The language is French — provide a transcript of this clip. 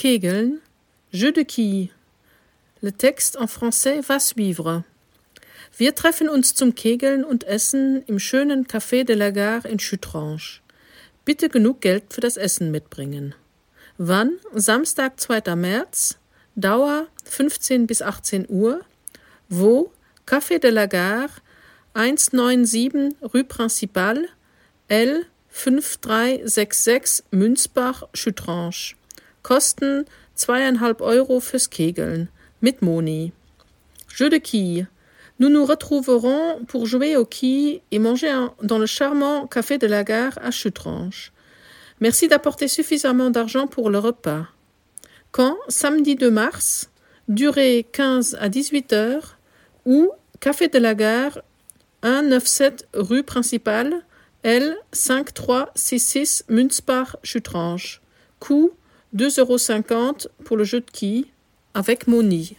Kegeln, Jeu de quilles. Le texte en français va suivre. Wir treffen uns zum Kegeln und Essen im schönen Café de la Gare in Chutranche. Bitte genug Geld für das Essen mitbringen. Wann? Samstag, 2. März. Dauer 15 bis 18 Uhr. Wo? Café de la Gare, 197 Rue Principale, L 5366 Münzbach, Chutranche. Kosten zweieinhalb Euro fürs Kegeln. Mit Moni. Jeu de quilles. Nous nous retrouverons pour jouer aux quilles et manger dans le charmant café de la gare à Chutranche. Merci d'apporter suffisamment d'argent pour le repas. Quand Samedi 2 mars, durée 15 à 18 heures, ou Café de la gare, 197 rue principale, L 5366 Münzbach, Chutranche. Coût 2,50 euros pour le jeu de quilles avec Moni.